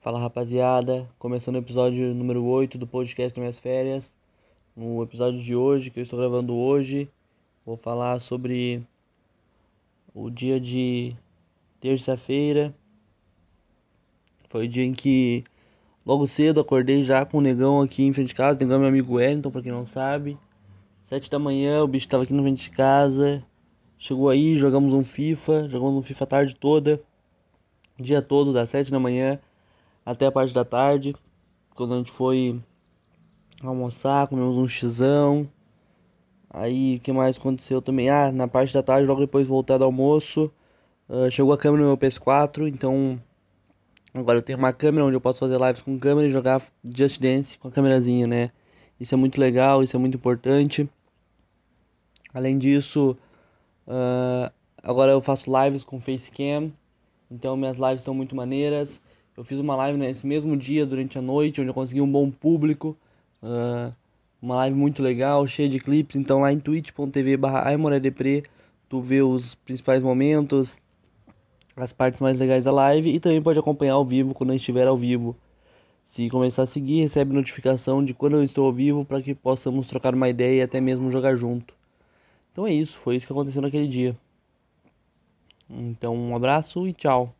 Fala rapaziada, começando o episódio número 8 do podcast Minhas Férias. No episódio de hoje, que eu estou gravando hoje, vou falar sobre o dia de terça-feira. Foi o dia em que logo cedo acordei já com o negão aqui em frente de casa. O negão é meu amigo Wellington, pra quem não sabe. Sete da manhã, o bicho estava aqui na frente de casa. Chegou aí, jogamos um FIFA, jogamos um FIFA a tarde toda, dia todo, das sete da manhã até a parte da tarde, quando a gente foi almoçar, comemos um xizão. Aí o que mais aconteceu também? Ah, na parte da tarde, logo depois de voltar do almoço, uh, chegou a câmera no meu PS4, então agora eu tenho uma câmera onde eu posso fazer lives com câmera e jogar Just Dance com a câmerazinha, né? Isso é muito legal, isso é muito importante. Além disso, uh, agora eu faço lives com Facecam, então minhas lives estão muito maneiras. Eu fiz uma live nesse mesmo dia, durante a noite, onde eu consegui um bom público. Uh, uma live muito legal, cheia de clipes. Então lá em twitch.tv barra tu vê os principais momentos, as partes mais legais da live e também pode acompanhar ao vivo quando eu estiver ao vivo. Se começar a seguir, recebe notificação de quando eu estou ao vivo para que possamos trocar uma ideia e até mesmo jogar junto. Então é isso, foi isso que aconteceu naquele dia. Então um abraço e tchau.